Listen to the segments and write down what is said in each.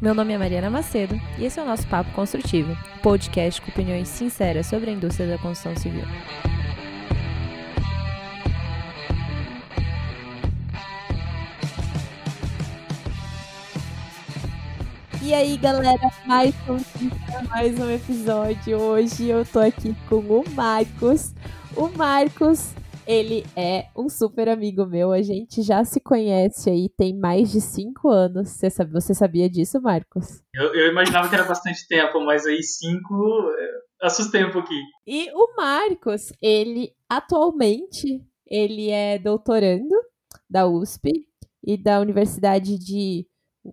Meu nome é Mariana Macedo e esse é o nosso Papo Construtivo, podcast com opiniões sinceras sobre a indústria da construção civil. E aí, galera, mais um, mais um episódio. Hoje eu tô aqui com o Marcos. O Marcos ele é um super amigo meu. A gente já se conhece aí tem mais de cinco anos. Você, sabe, você sabia disso, Marcos? Eu, eu, imaginava que era bastante tempo, mas aí cinco é, assustei um pouquinho. E o Marcos, ele atualmente ele é doutorando da USP e da Universidade de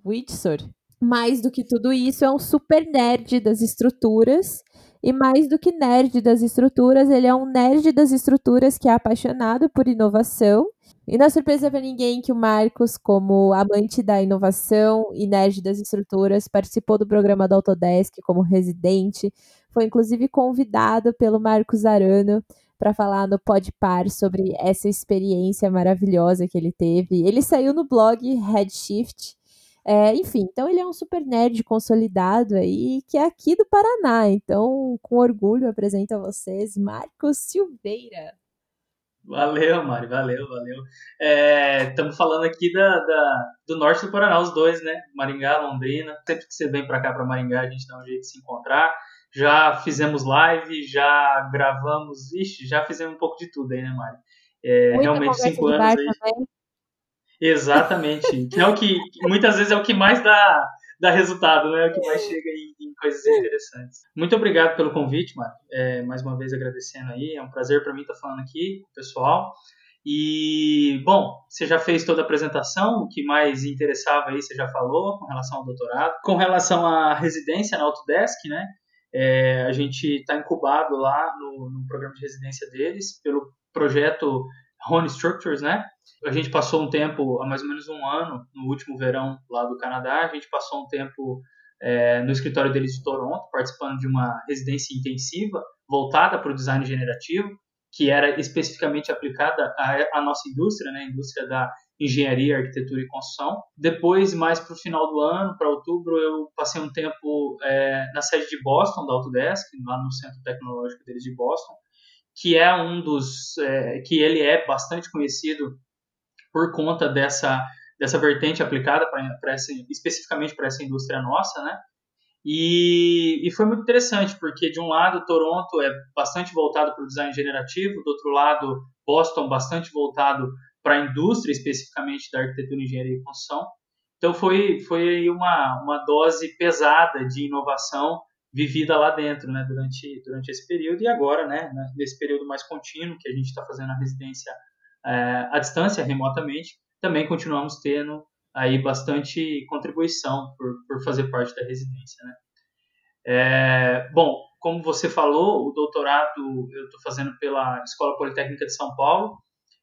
Windsor. Mais do que tudo isso, é um super nerd das estruturas e mais do que nerd das estruturas, ele é um nerd das estruturas que é apaixonado por inovação. E não é surpresa para ninguém que o Marcos, como amante da inovação e nerd das estruturas, participou do programa do Autodesk como residente. Foi inclusive convidado pelo Marcos Arano para falar no Podpar sobre essa experiência maravilhosa que ele teve. Ele saiu no blog Redshift, é, enfim, então ele é um super nerd consolidado aí, que é aqui do Paraná. Então, com orgulho, apresento a vocês Marcos Silveira. Valeu, Mário, valeu, valeu. Estamos é, falando aqui da, da, do norte do Paraná, os dois, né? Maringá, Londrina. Sempre que você vem para cá, para Maringá, a gente dá um jeito de se encontrar. Já fizemos live, já gravamos, ixi, já fizemos um pouco de tudo aí, né, Mário? É, realmente, cinco anos aí. Também. Exatamente. que é o que muitas vezes é o que mais dá, dá resultado, né? É o que mais chega em, em coisas interessantes. Muito obrigado pelo convite, Mário. É, mais uma vez agradecendo aí. É um prazer para mim estar falando aqui pessoal. E, bom, você já fez toda a apresentação, o que mais interessava aí você já falou com relação ao doutorado. Com relação à residência na Autodesk, né? É, a gente está incubado lá no, no programa de residência deles pelo projeto Rony Structures, né? A gente passou um tempo, há mais ou menos um ano, no último verão lá do Canadá, a gente passou um tempo é, no escritório deles de Toronto, participando de uma residência intensiva voltada para o design generativo, que era especificamente aplicada à, à nossa indústria, né, a indústria da engenharia, arquitetura e construção. Depois, mais para o final do ano, para outubro, eu passei um tempo é, na sede de Boston, da Autodesk, lá no centro tecnológico deles de Boston, que é um dos é, que ele é bastante conhecido por conta dessa dessa vertente aplicada para especificamente para essa indústria nossa, né? E, e foi muito interessante porque de um lado Toronto é bastante voltado para o design generativo, do outro lado Boston bastante voltado para a indústria especificamente da arquitetura, engenharia e construção. Então foi foi uma uma dose pesada de inovação vivida lá dentro, né, durante, durante esse período e agora, né, nesse período mais contínuo que a gente está fazendo a residência é, à distância, remotamente, também continuamos tendo aí bastante contribuição por, por fazer parte da residência, né. É, bom, como você falou, o doutorado eu estou fazendo pela Escola Politécnica de São Paulo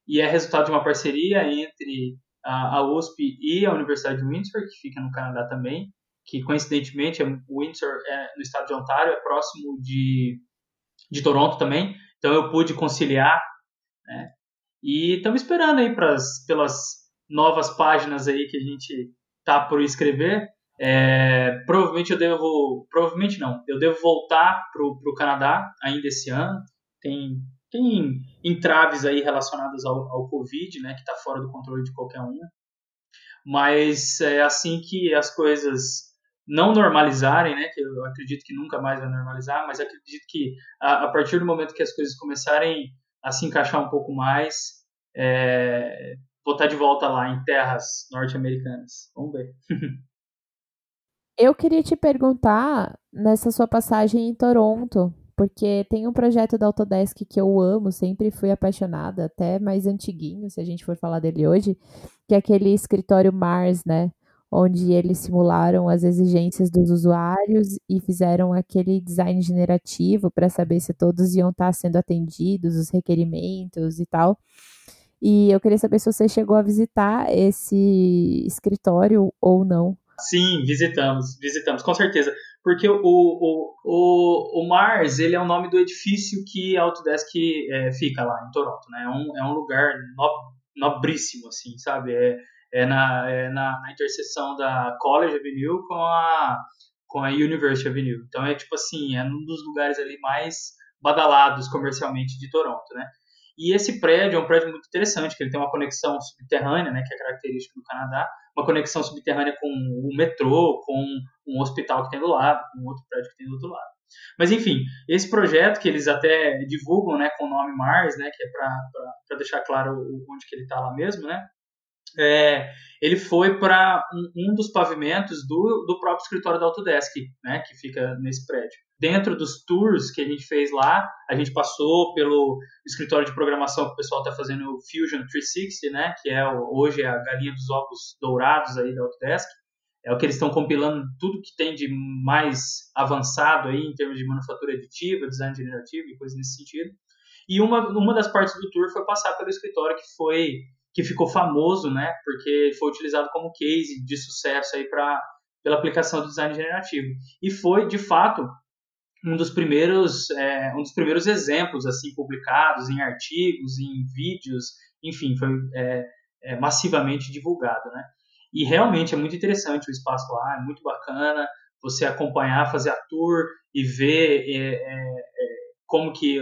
e é resultado de uma parceria entre a, a USP e a Universidade de Windsor, que fica no Canadá também, que coincidentemente é, Windsor é no estado de Ontário, é próximo de, de Toronto também, então eu pude conciliar, né? E estamos esperando aí pras, pelas novas páginas aí que a gente tá por escrever. É, provavelmente eu devo, provavelmente não, eu devo voltar pro, pro Canadá ainda esse ano. Tem, tem entraves aí relacionadas ao, ao Covid, né, que está fora do controle de qualquer um. Mas é assim que as coisas não normalizarem, né, que eu acredito que nunca mais vai normalizar, mas acredito que a, a partir do momento que as coisas começarem a se encaixar um pouco mais, é, estar de volta lá em terras norte-americanas. Vamos ver. eu queria te perguntar nessa sua passagem em Toronto, porque tem um projeto da Autodesk que eu amo, sempre fui apaixonada, até mais antiguinho, se a gente for falar dele hoje, que é aquele escritório Mars, né? Onde eles simularam as exigências dos usuários e fizeram aquele design generativo para saber se todos iam estar tá sendo atendidos, os requerimentos e tal. E eu queria saber se você chegou a visitar esse escritório ou não. Sim, visitamos, visitamos, com certeza. Porque o, o, o, o Mars, ele é o nome do edifício que a Autodesk é, fica lá em Toronto, né? É um, é um lugar no, nobríssimo, assim, sabe? É, é na, é na, na interseção da College Avenue com a, com a University Avenue. Então é tipo assim, é um dos lugares ali mais badalados comercialmente de Toronto, né? E esse prédio é um prédio muito interessante, que ele tem uma conexão subterrânea, né, que é característica do Canadá, uma conexão subterrânea com o metrô, com um hospital que tem do lado, com outro prédio que tem do outro lado. Mas enfim, esse projeto que eles até divulgam, né, com o nome Mars, né, que é para deixar claro onde que ele está lá mesmo, né, é, ele foi para um, um, dos pavimentos do, do próprio escritório da Autodesk, né, que fica nesse prédio. Dentro dos tours que a gente fez lá, a gente passou pelo escritório de programação que o pessoal está fazendo o Fusion 360, né, que é hoje é a galinha dos ovos dourados aí da Autodesk. É o que eles estão compilando tudo que tem de mais avançado aí em termos de manufatura aditiva, design generativo e coisas nesse sentido. E uma, uma das partes do tour foi passar pelo escritório que foi que ficou famoso, né? Porque foi utilizado como case de sucesso aí para pela aplicação do design generativo. E foi, de fato, um dos primeiros é, um dos primeiros exemplos assim publicados em artigos, em vídeos, enfim, foi é, é, massivamente divulgado, né? E realmente é muito interessante o espaço lá, é muito bacana você acompanhar, fazer a tour e ver é, é, é, como que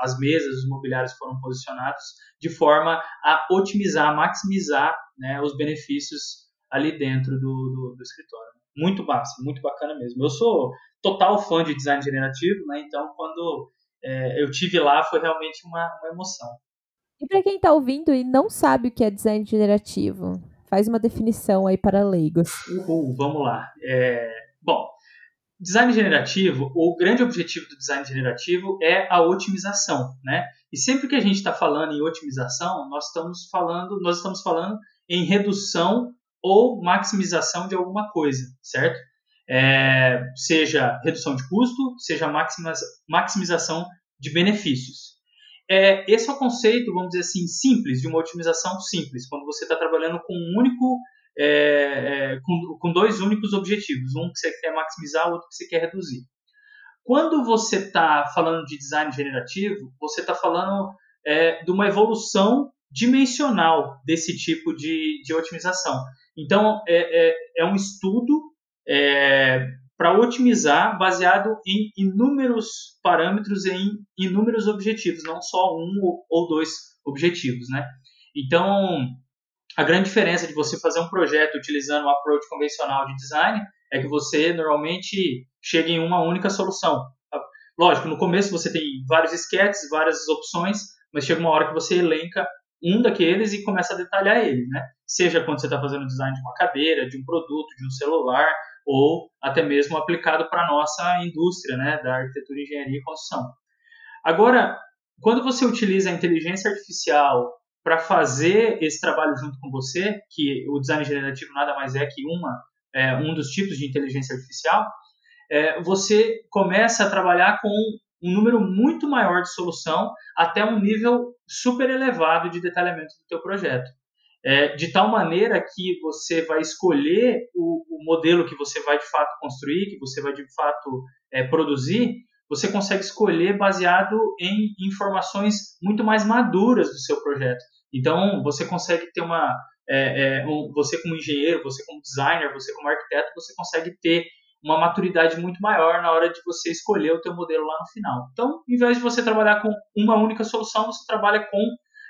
as mesas, os mobiliários foram posicionados de forma a otimizar, maximizar né, os benefícios ali dentro do, do, do escritório. Muito massa, muito bacana mesmo. Eu sou total fã de design generativo, né? Então, quando é, eu tive lá, foi realmente uma, uma emoção. E para quem está ouvindo e não sabe o que é design generativo, faz uma definição aí para leigos. Uhul, vamos lá. É, bom, Design generativo, o grande objetivo do design generativo é a otimização, né? E sempre que a gente está falando em otimização, nós estamos falando, nós estamos falando em redução ou maximização de alguma coisa, certo? É, seja redução de custo, seja maximização de benefícios. É, esse é o conceito, vamos dizer assim, simples, de uma otimização simples, quando você está trabalhando com um único é, é, com, com dois únicos objetivos, um que você quer maximizar, o outro que você quer reduzir. Quando você está falando de design generativo, você está falando é, de uma evolução dimensional desse tipo de, de otimização. Então, é, é, é um estudo é, para otimizar baseado em inúmeros parâmetros e em inúmeros objetivos, não só um ou dois objetivos. Né? Então, a grande diferença de você fazer um projeto utilizando um approach convencional de design é que você normalmente chega em uma única solução. Lógico, no começo você tem vários sketches, várias opções, mas chega uma hora que você elenca um daqueles e começa a detalhar ele, né? Seja quando você está fazendo design de uma cadeira, de um produto, de um celular, ou até mesmo aplicado para a nossa indústria, né? Da arquitetura, engenharia e construção. Agora, quando você utiliza a inteligência artificial para fazer esse trabalho junto com você, que o design generativo nada mais é que uma, é, um dos tipos de inteligência artificial, é, você começa a trabalhar com um número muito maior de solução até um nível super elevado de detalhamento do teu projeto. É, de tal maneira que você vai escolher o, o, modelo que você vai de fato construir, que você vai de fato é, produzir, você consegue escolher baseado em informações muito mais maduras do seu projeto. Então, você consegue ter uma. É, é, um, você, como engenheiro, você, como designer, você, como arquiteto, você consegue ter uma maturidade muito maior na hora de você escolher o teu modelo lá no final. Então, em vez de você trabalhar com uma única solução, você trabalha com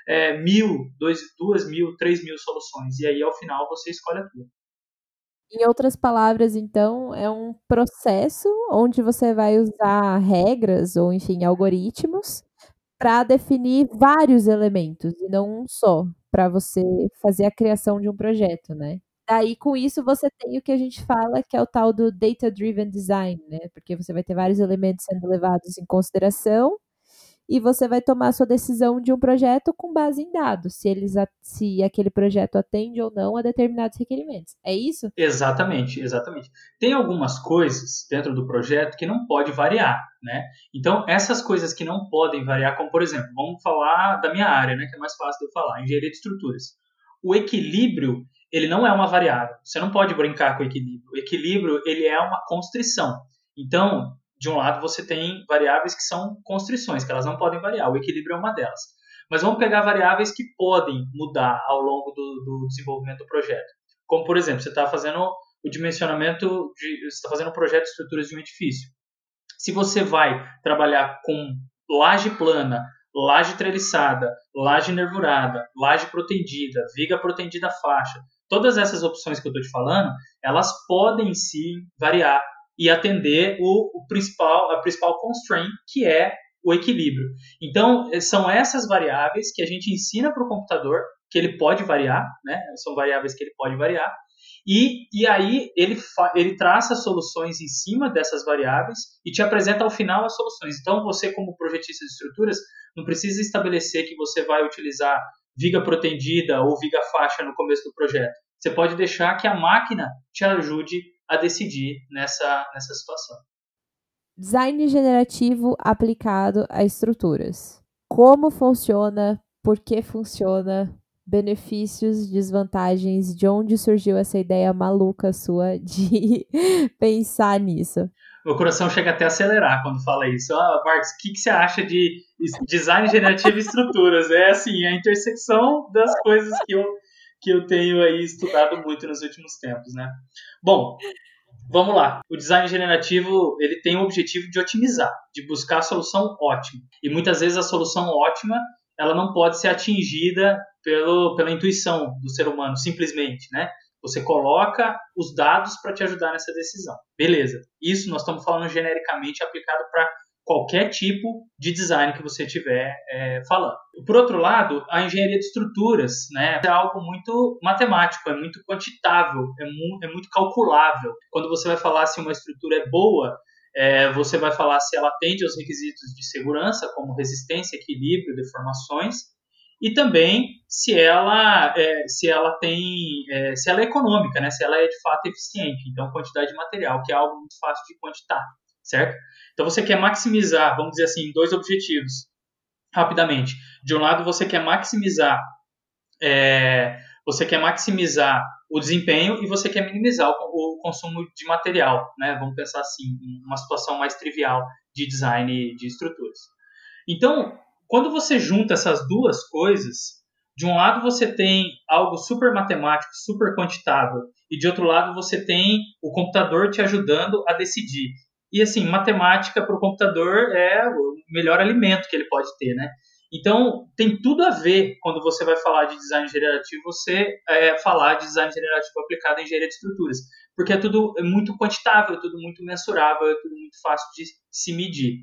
é, mil, dois, duas mil, três mil soluções. E aí, ao final, você escolhe a tua. Em outras palavras, então, é um processo onde você vai usar regras ou, enfim, algoritmos para definir vários elementos e não um só, para você fazer a criação de um projeto, né? Daí, com isso, você tem o que a gente fala que é o tal do data-driven design, né? Porque você vai ter vários elementos sendo levados em consideração e você vai tomar sua decisão de um projeto com base em dados, se eles se aquele projeto atende ou não a determinados requerimentos. É isso? Exatamente, exatamente. Tem algumas coisas dentro do projeto que não pode variar, né? Então, essas coisas que não podem variar, como por exemplo, vamos falar da minha área, né, que é mais fácil de eu falar, engenharia de estruturas. O equilíbrio, ele não é uma variável. Você não pode brincar com o equilíbrio. O equilíbrio, ele é uma constrição. Então, de um lado você tem variáveis que são constrições, que elas não podem variar. O equilíbrio é uma delas. Mas vamos pegar variáveis que podem mudar ao longo do, do desenvolvimento do projeto. Como, por exemplo, você está fazendo o dimensionamento, de, você está fazendo um projeto de estruturas de um edifício. Se você vai trabalhar com laje plana, laje treliçada, laje nervurada, laje protendida, viga protendida faixa, todas essas opções que eu estou te falando, elas podem sim variar e atender o, o, principal, a principal constraint, que é o equilíbrio. Então, são essas variáveis que a gente ensina para o computador, que ele pode variar, né? são variáveis que ele pode variar, e, e aí ele, ele traça soluções em cima dessas variáveis e te apresenta ao final as soluções. Então, você, como projetista de estruturas, não precisa estabelecer que você vai utilizar viga protendida ou viga faixa no começo do projeto. Você pode deixar que a máquina te ajude a decidir nessa, nessa situação. Design generativo aplicado a estruturas. Como funciona? Por que funciona? benefícios, desvantagens, de onde surgiu essa ideia maluca sua de pensar nisso? Meu coração chega até a acelerar quando fala isso. Ah, Marcos, o que, que você acha de design generativo e estruturas? É assim, a intersecção das coisas que eu, que eu tenho aí estudado muito nos últimos tempos, né? Bom, vamos lá. O design generativo, ele tem o objetivo de otimizar, de buscar a solução ótima. E muitas vezes a solução ótima, ela não pode ser atingida pelo, pela intuição do ser humano, simplesmente, né? Você coloca os dados para te ajudar nessa decisão. Beleza. Isso nós estamos falando genericamente aplicado para qualquer tipo de design que você estiver é, falando. Por outro lado, a engenharia de estruturas né, é algo muito matemático, é muito quantitável, é, mu é muito calculável. Quando você vai falar se uma estrutura é boa, é, você vai falar se ela atende aos requisitos de segurança, como resistência, equilíbrio, deformações, e também se ela, é, se ela tem, é, se ela é econômica, né? se ela é de fato eficiente. Então, quantidade de material, que é algo muito fácil de quantitar, certo? Então, você quer maximizar, vamos dizer assim, dois objetivos, rapidamente. De um lado, você quer maximizar, é, você quer maximizar o desempenho e você quer minimizar o, o consumo de material, né? Vamos pensar assim, uma situação mais trivial de design de estruturas. Então, quando você junta essas duas coisas, de um lado você tem algo super matemático, super quantitável, e de outro lado você tem o computador te ajudando a decidir. E assim, matemática para o computador é o melhor alimento que ele pode ter, né? Então, tem tudo a ver quando você vai falar de design generativo, você é, falar de design generativo aplicado em engenharia de estruturas. Porque é tudo muito quantitável, é tudo muito mensurável, é tudo muito fácil de se medir.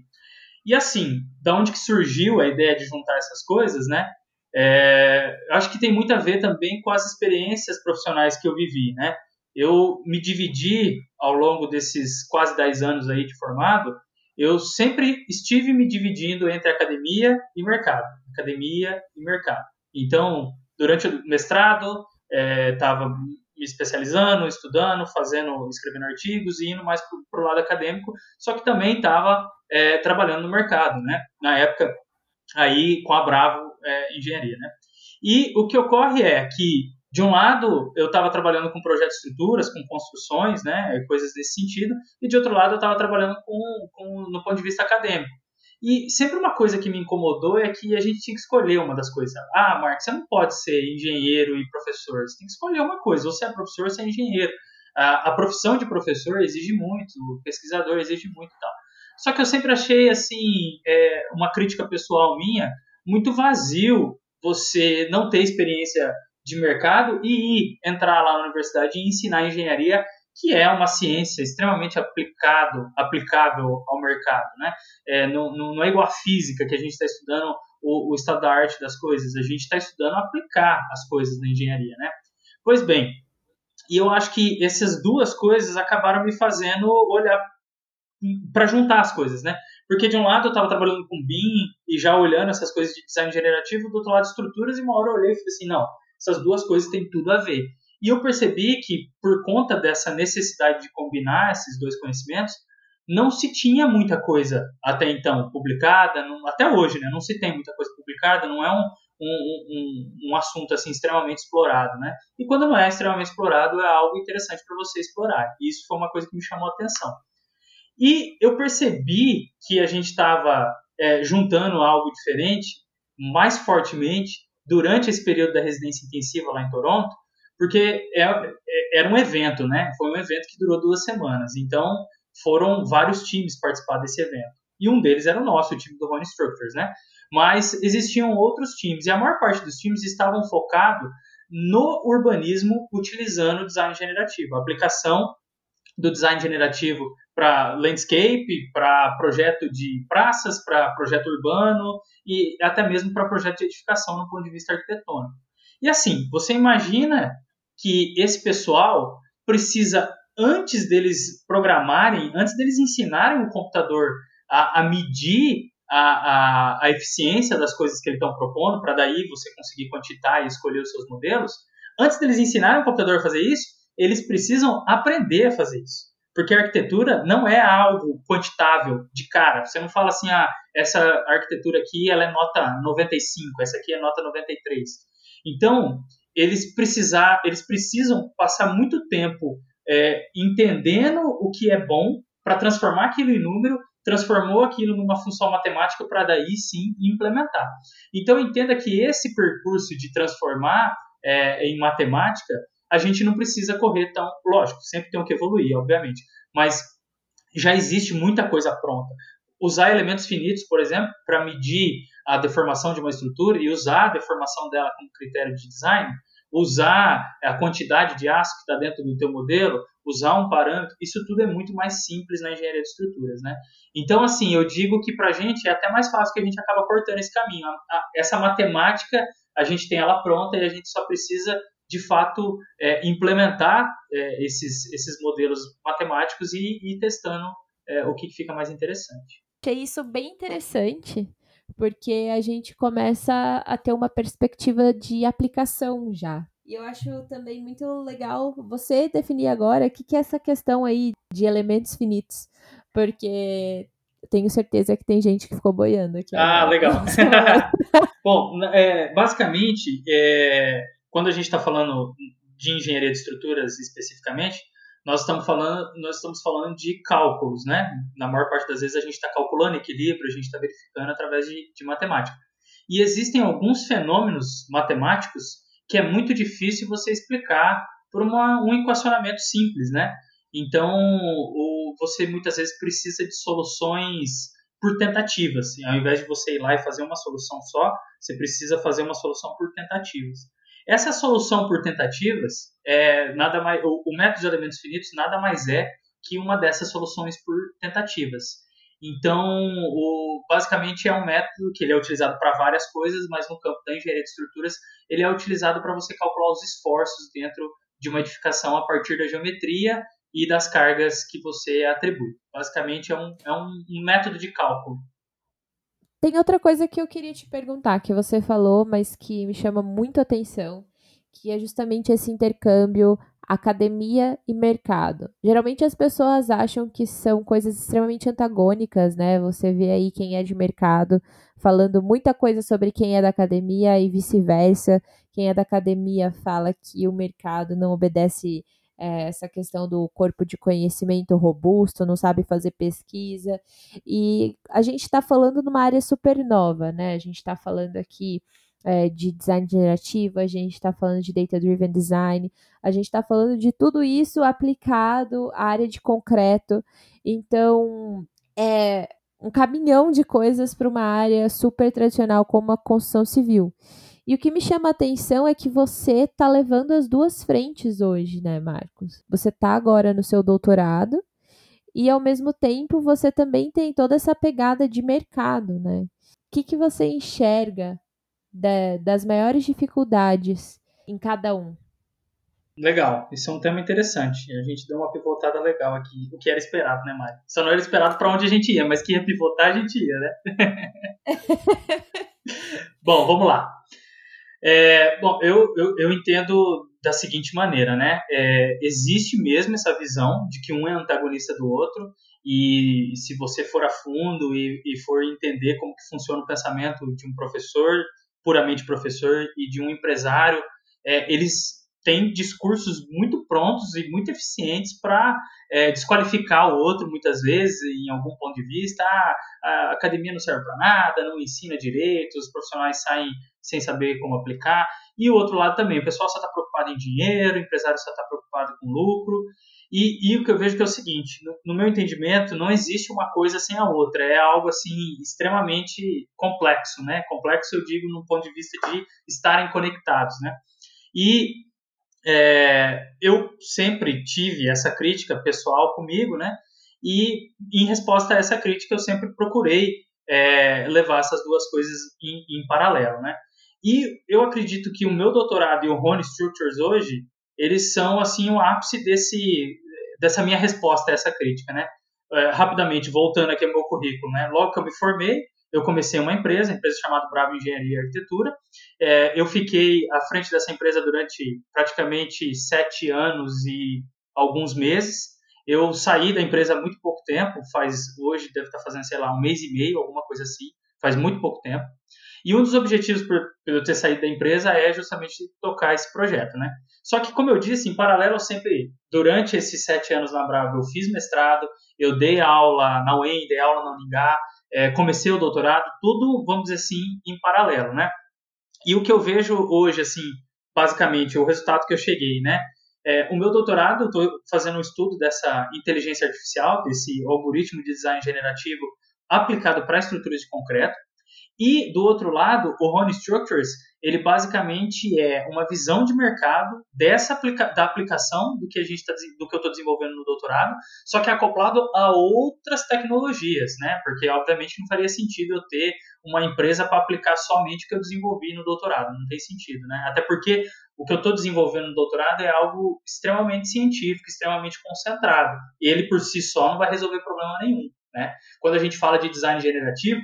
E assim, da onde que surgiu a ideia de juntar essas coisas, né? É, acho que tem muito a ver também com as experiências profissionais que eu vivi, né? Eu me dividi ao longo desses quase 10 anos aí de formado, eu sempre estive me dividindo entre academia e mercado, academia e mercado. Então, durante o mestrado, estava é, me especializando, estudando, fazendo, escrevendo artigos e indo mais para o lado acadêmico, só que também estava é, trabalhando no mercado, né? Na época, aí com a Bravo é, Engenharia, né? E o que ocorre é que, de um lado, eu estava trabalhando com projetos de estruturas, com construções, né, coisas desse sentido, e de outro lado, eu estava trabalhando com, com, no ponto de vista acadêmico. E sempre uma coisa que me incomodou é que a gente tinha que escolher uma das coisas. Ah, Marcos, você não pode ser engenheiro e professor. Você tem que escolher uma coisa. Ou você é professor ou você é engenheiro. A, a profissão de professor exige muito, o pesquisador exige muito e tal. Só que eu sempre achei, assim, é, uma crítica pessoal minha, muito vazio você não ter experiência de mercado e ir entrar lá na universidade e ensinar engenharia que é uma ciência extremamente aplicado, aplicável ao mercado. Né? É, não, não, é igual a física, que a gente está estudando o, o, estado da arte das coisas, a gente está estudando aplicar as coisas na engenharia. Né? Pois bem, e eu acho que essas duas coisas acabaram me fazendo olhar para juntar as coisas, né? Porque de um lado eu estava trabalhando com BIM e já olhando essas coisas de design generativo, do outro lado estruturas, e uma hora eu olhei e falei assim, não, essas duas coisas têm tudo a ver. E eu percebi que, por conta dessa necessidade de combinar esses dois conhecimentos, não se tinha muita coisa até então publicada, não, até hoje, né? Não se tem muita coisa publicada, não é um, um, um, um, assunto assim extremamente explorado, né? E quando não é extremamente explorado, é algo interessante para você explorar. E isso foi uma coisa que me chamou a atenção. E eu percebi que a gente estava é, juntando algo diferente mais fortemente durante esse período da residência intensiva lá em Toronto, porque é, é, era um evento, né? Foi um evento que durou duas semanas. Então, foram vários times participar desse evento. E um deles era o nosso, o time do Rony Structures, né? Mas existiam outros times, e a maior parte dos times estavam focados no urbanismo utilizando o design generativo, a aplicação do design generativo para landscape, para projeto de praças, para projeto urbano e até mesmo para projeto de edificação no ponto de vista arquitetônico. E assim, você imagina que esse pessoal precisa, antes deles programarem, antes deles ensinarem o computador a, a medir a, a, a, eficiência das coisas que eles estão propondo, para daí você conseguir quantitar e escolher os seus modelos, antes deles ensinarem o computador a fazer isso, eles precisam aprender a fazer isso. Porque a arquitetura não é algo quantitável de cara. Você não fala assim, ah, essa arquitetura aqui ela é nota 95, essa aqui é nota 93. Então, eles, precisar, eles precisam passar muito tempo é, entendendo o que é bom para transformar aquilo em número, transformou aquilo numa função matemática para daí sim implementar. Então entenda que esse percurso de transformar é, em matemática, a gente não precisa correr tão, lógico, sempre tem que evoluir, obviamente, mas já existe muita coisa pronta. Usar elementos finitos, por exemplo, para medir a deformação de uma estrutura e usar a deformação dela como critério de design, usar a quantidade de aço que está dentro do teu modelo, usar um parâmetro, isso tudo é muito mais simples na engenharia de estruturas, né? Então, assim, eu digo que para a gente é até mais fácil que a gente acaba cortando esse caminho. Essa matemática, a gente tem ela pronta e a gente só precisa, de fato, é, implementar é, esses, esses modelos matemáticos e ir testando é, o que fica mais interessante. Achei isso bem interessante, porque a gente começa a ter uma perspectiva de aplicação já. E eu acho também muito legal você definir agora o que, que é essa questão aí de elementos finitos, porque tenho certeza que tem gente que ficou boiando aqui. Ah, legal. Bom, é, basicamente, é, quando a gente está falando de engenharia de estruturas especificamente, nós estamos falando, nós estamos falando de cálculos, né? Na maior parte das vezes a gente está calculando equilíbrio, a gente está verificando através de, de matemática. E existem alguns fenômenos matemáticos que é muito difícil você explicar por uma, um equacionamento simples, né? Então, você muitas vezes precisa de soluções por tentativas. Ao invés de você ir lá e fazer uma solução só, você precisa fazer uma solução por tentativas. Essa solução por tentativas é nada mais, o, o método de elementos finitos nada mais é que uma dessas soluções por tentativas. Então, o, basicamente é um método que ele é utilizado para várias coisas, mas no campo da engenharia de estruturas ele é utilizado para você calcular os esforços dentro de uma edificação a partir da geometria e das cargas que você atribui. Basicamente é um, é um, um método de cálculo. Tem outra coisa que eu queria te perguntar, que você falou, mas que me chama muito atenção, que é justamente esse intercâmbio academia e mercado. Geralmente as pessoas acham que são coisas extremamente antagônicas, né? Você vê aí quem é de mercado falando muita coisa sobre quem é da academia e vice-versa. Quem é da academia fala que o mercado não obedece é, essa questão do corpo de conhecimento robusto, não sabe fazer pesquisa. E a gente está falando numa área super nova, né? A gente está falando aqui é, de design generativo, a gente está falando de data-driven design, a gente está falando de tudo isso aplicado à área de concreto. Então, é um caminhão de coisas para uma área super tradicional como a construção civil. E o que me chama a atenção é que você está levando as duas frentes hoje, né, Marcos? Você está agora no seu doutorado e, ao mesmo tempo, você também tem toda essa pegada de mercado, né? O que, que você enxerga da, das maiores dificuldades em cada um? Legal, isso é um tema interessante. A gente deu uma pivotada legal aqui, o que era esperado, né, Mari? Só não era esperado para onde a gente ia, mas que ia pivotar a gente ia, né? Bom, vamos lá. É, bom, eu, eu, eu, entendo da seguinte maneira, né? É, existe mesmo essa visão de que um é antagonista do outro e se você for a fundo e, e for entender como que funciona o pensamento de um professor, puramente professor, e de um empresário, é, eles tem discursos muito prontos e muito eficientes para é, desqualificar o outro, muitas vezes, em algum ponto de vista. Ah, a academia não serve para nada, não ensina direito, os profissionais saem sem saber como aplicar. E o outro lado também, o pessoal só está preocupado em dinheiro, o empresário só está preocupado com lucro. E, e, o que eu vejo que é o seguinte, no, no, meu entendimento, não existe uma coisa sem a outra, é algo assim extremamente complexo, né? Complexo eu digo no ponto de vista de estarem conectados, né? E é, eu sempre tive essa crítica pessoal comigo, né? E em resposta a essa crítica eu sempre procurei é, levar essas duas coisas em, em paralelo, né? E eu acredito que o meu doutorado e o Rony Structures hoje, eles são assim o ápice desse dessa minha resposta a essa crítica, né? É, rapidamente voltando aqui ao meu currículo, né? Logo que eu me formei, eu comecei uma empresa, empresa chamada Bravo Engenharia e Arquitetura. É, eu fiquei à frente dessa empresa durante praticamente sete anos e alguns meses. Eu saí da empresa há muito pouco tempo, faz hoje deve estar fazendo sei lá um mês e meio, alguma coisa assim, faz muito pouco tempo. E um dos objetivos por, por eu ter saído da empresa é justamente tocar esse projeto, né? Só que, como eu disse, em paralelo, eu sempre, durante esses sete anos na Bravo, eu fiz mestrado, eu dei aula na UEM, dei aula na Uningá, é, comecei o doutorado, tudo, vamos dizer assim, em paralelo, né? E o que eu vejo hoje, assim, basicamente, o resultado que eu cheguei, né? É, o meu doutorado, estou fazendo um estudo dessa inteligência artificial, desse algoritmo de design generativo aplicado para estruturas de concreto. E, do outro lado, o Rony Structures, ele basicamente é uma visão de mercado dessa aplica da aplicação do que a gente tá, do que eu estou desenvolvendo no doutorado, só que acoplado a outras tecnologias, né? Porque obviamente não faria sentido eu ter uma empresa para aplicar somente o que eu desenvolvi no doutorado, não tem sentido, né? Até porque o que eu estou desenvolvendo no doutorado é algo extremamente científico, extremamente concentrado. Ele por si só não vai resolver problema nenhum, né? Quando a gente fala de design generativo,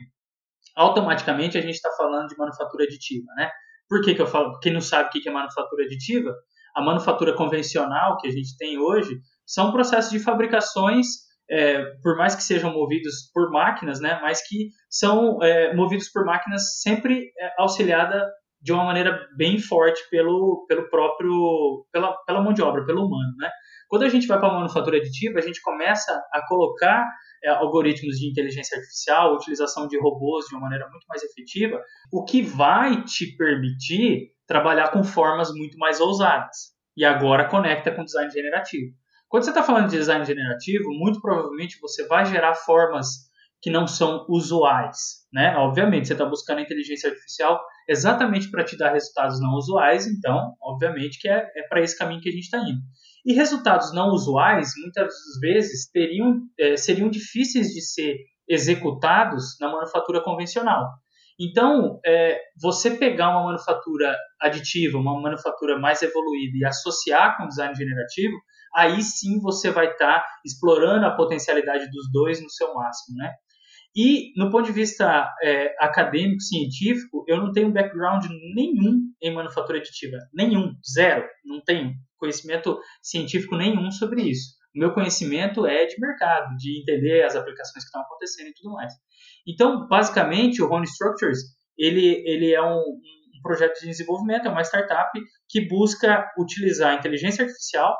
automaticamente a gente está falando de manufatura aditiva, né? Por que, que eu falo? Quem não sabe o que é manufatura aditiva, a manufatura convencional que a gente tem hoje são processos de fabricações, é, por mais que sejam movidos por máquinas, né? Mas que são é, movidos por máquinas sempre é, auxiliada de uma maneira bem forte pelo, pelo próprio pela, pela mão de obra, pelo humano, né? Quando a gente vai para a manufatura aditiva, a gente começa a colocar é, algoritmos de inteligência artificial, utilização de robôs de uma maneira muito mais efetiva, o que vai te permitir trabalhar com formas muito mais ousadas. E agora conecta com design generativo. Quando você está falando de design generativo, muito provavelmente você vai gerar formas que não são usuais, né? Obviamente, você está buscando a inteligência artificial exatamente para te dar resultados não usuais, então, obviamente que é, é para esse caminho que a gente está indo. E resultados não usuais, muitas vezes, teriam, é, seriam difíceis de ser executados na manufatura convencional. Então, é, você pegar uma manufatura aditiva, uma manufatura mais evoluída e associar com design generativo, aí sim você vai estar tá explorando a potencialidade dos dois no seu máximo, né? E, no ponto de vista é, acadêmico, científico, eu não tenho background nenhum em manufatura aditiva. Nenhum, zero, não tenho conhecimento científico nenhum sobre isso. O meu conhecimento é de mercado, de entender as aplicações que estão acontecendo e tudo mais. Então, basicamente, o Rony Structures, ele, ele é um, um projeto de desenvolvimento, é uma startup que busca utilizar inteligência artificial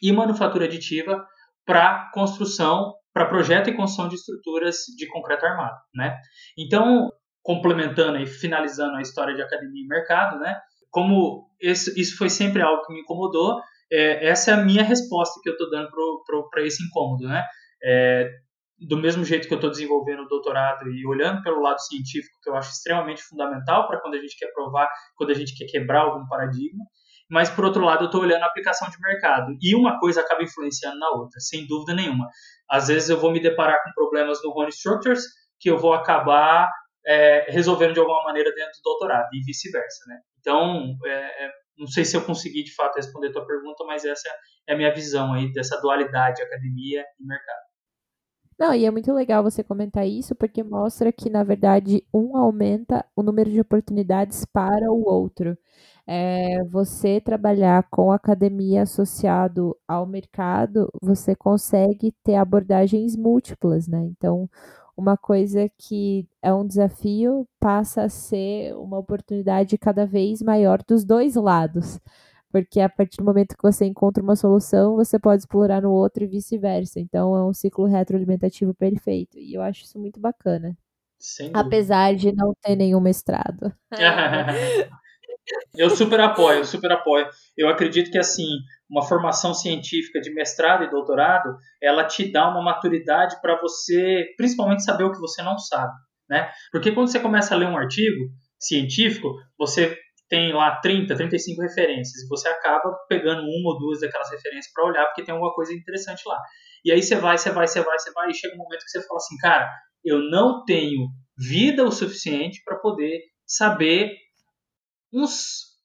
e manufatura aditiva para construção, para projeto e construção de estruturas de concreto armado, né? Então, complementando e finalizando a história de academia e mercado, né? Como esse, isso foi sempre algo que me incomodou, é, essa é a minha resposta que eu estou dando para esse incômodo, né? É, do mesmo jeito que eu estou desenvolvendo o doutorado e olhando pelo lado científico, que eu acho extremamente fundamental para quando a gente quer provar, quando a gente quer quebrar algum paradigma, mas por outro lado eu estou olhando a aplicação de mercado e uma coisa acaba influenciando na outra, sem dúvida nenhuma. Às vezes eu vou me deparar com problemas no Rony Structures que eu vou acabar é, resolvendo de alguma maneira dentro do doutorado e vice-versa, né? Então, é, é, não sei se eu consegui de fato responder a tua pergunta, mas essa é a minha visão aí dessa dualidade academia e mercado. Não, e é muito legal você comentar isso, porque mostra que, na verdade, um aumenta o número de oportunidades para o outro é, você trabalhar com academia associado ao mercado, você consegue ter abordagens múltiplas, né? Então, uma coisa que é um desafio passa a ser uma oportunidade cada vez maior dos dois lados. porque a partir do momento que você encontra uma solução, você pode explorar no outro e vice-versa. Então é um ciclo retroalimentativo perfeito. E eu acho isso muito bacana. Apesar de não ter nenhum mestrado. eu super apoio, super apoio. Eu acredito que assim, uma formação científica de mestrado e doutorado, ela te dá uma maturidade para você, principalmente saber o que você não sabe, né? Porque quando você começa a ler um artigo científico, você tem lá 30, 35 referências e você acaba pegando uma ou duas daquelas referências para olhar porque tem alguma coisa interessante lá. E aí você vai, você vai, você vai, você vai e chega um momento que você fala assim, cara, eu não tenho vida o suficiente para poder saber uns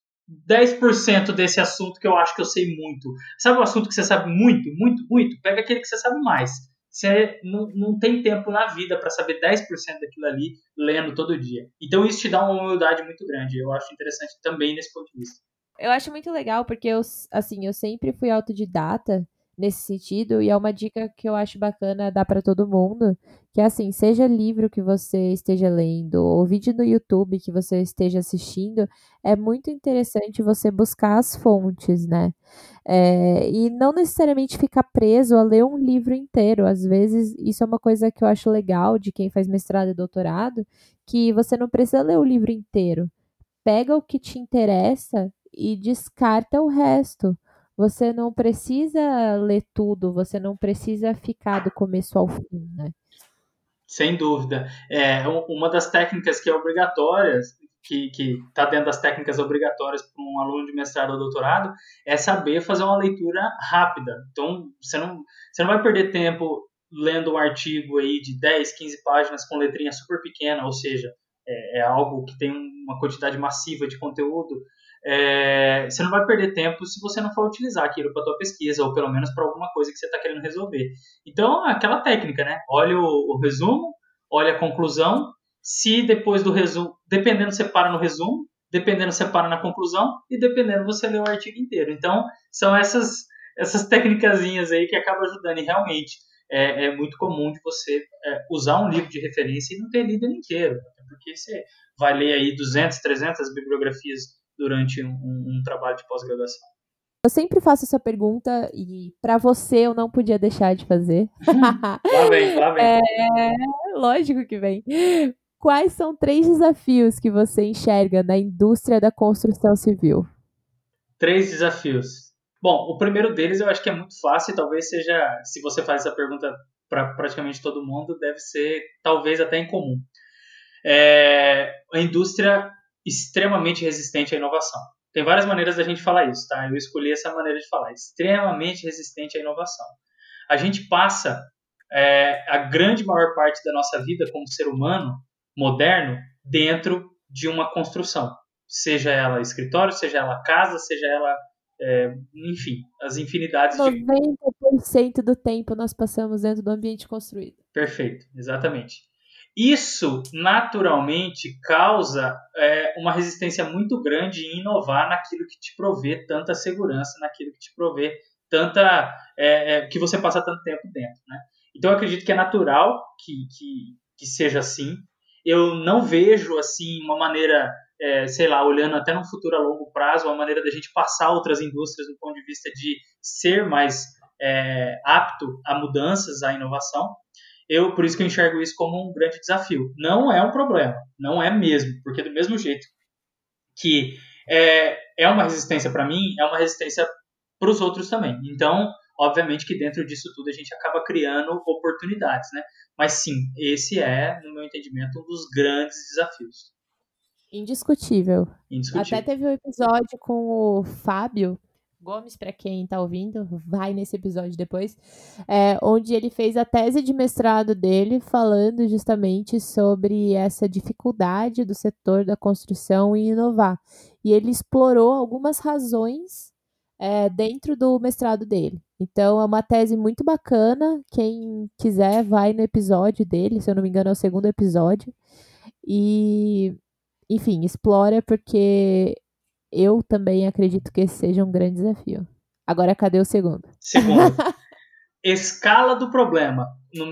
10% desse assunto que eu acho que eu sei muito. Sabe o assunto que você sabe muito, muito, muito? Pega aquele que você sabe mais. Você não, não tem tempo na vida para saber 10% daquilo ali lendo todo dia. Então isso te dá uma humildade muito grande. Eu acho interessante também nesse ponto de vista. Eu acho muito legal porque eu, assim, eu sempre fui autodidata nesse sentido, e é uma dica que eu acho bacana dar para todo mundo, que é assim, seja livro que você esteja lendo, ou vídeo no YouTube que você esteja assistindo, é muito interessante você buscar as fontes, né? É, e não necessariamente ficar preso a ler um livro inteiro. Às vezes, isso é uma coisa que eu acho legal de quem faz mestrado e doutorado, que você não precisa ler o livro inteiro. Pega o que te interessa e descarta o resto. Você não precisa ler tudo, você não precisa ficar do começo ao fim, né? Sem dúvida. É, uma das técnicas que é obrigatória, que está dentro das técnicas obrigatórias para um aluno de mestrado ou doutorado, é saber fazer uma leitura rápida. Então, você não, você não vai perder tempo lendo um artigo aí de 10, 15 páginas com letrinha super pequena, ou seja, é, é algo que tem uma quantidade massiva de conteúdo é, você não vai perder tempo se você não for utilizar aquilo para tua pesquisa ou pelo menos para alguma coisa que você está querendo resolver. Então, aquela técnica, né? Olha o, o, resumo, olha a conclusão. Se depois do resumo, dependendo você para no resumo, dependendo você para na conclusão e dependendo você lê o artigo inteiro. Então, são essas essas técnicas aí que acabam ajudando e realmente é, é muito comum de você é, usar um livro de referência e não ter lido ele inteiro, porque você vai ler aí 200, 300 bibliografias durante um, um trabalho de pós-graduação? Eu sempre faço essa pergunta e para você eu não podia deixar de fazer. lá vem, lá vem. É, lógico que vem. Quais são três desafios que você enxerga na indústria da construção civil? Três desafios. Bom, o primeiro deles eu acho que é muito fácil, talvez seja, se você faz essa pergunta para praticamente todo mundo, deve ser talvez até incomum. É, a indústria extremamente resistente à inovação. Tem várias maneiras da gente falar isso, tá? Eu escolhi essa maneira de falar, extremamente resistente à inovação. A gente passa é, a grande maior parte da nossa vida como ser humano moderno dentro de uma construção, seja ela escritório, seja ela casa, seja ela, é, enfim, as infinidades 90% de... 90% do tempo nós passamos dentro do ambiente construído. Perfeito, exatamente. Isso naturalmente causa é, uma resistência muito grande em inovar naquilo que te provê tanta segurança, naquilo que te provê tanta. É, é, que você passa tanto tempo dentro. Né? Então eu acredito que é natural que, que, que seja assim. Eu não vejo assim uma maneira, é, sei lá, olhando até no futuro a longo prazo, uma maneira da gente passar outras indústrias do ponto de vista de ser mais é, apto a mudanças, à inovação eu por isso que eu enxergo isso como um grande desafio. Não é um problema, não é mesmo, porque do mesmo jeito que é, é uma resistência para mim, é uma resistência para os outros também. Então, obviamente que dentro disso tudo a gente acaba criando oportunidades, né? Mas sim, esse é, no meu entendimento, um dos grandes desafios. Indiscutível. Indiscutível. Até teve um episódio com o Fábio, Gomes, para quem está ouvindo, vai nesse episódio depois, é, onde ele fez a tese de mestrado dele falando justamente sobre essa dificuldade do setor da construção em inovar. E ele explorou algumas razões é, dentro do mestrado dele. Então é uma tese muito bacana. Quem quiser, vai no episódio dele, se eu não me engano, é o segundo episódio. E, enfim, explora porque eu também acredito que esse seja um grande desafio. Agora, cadê o segundo? Segundo. escala do problema.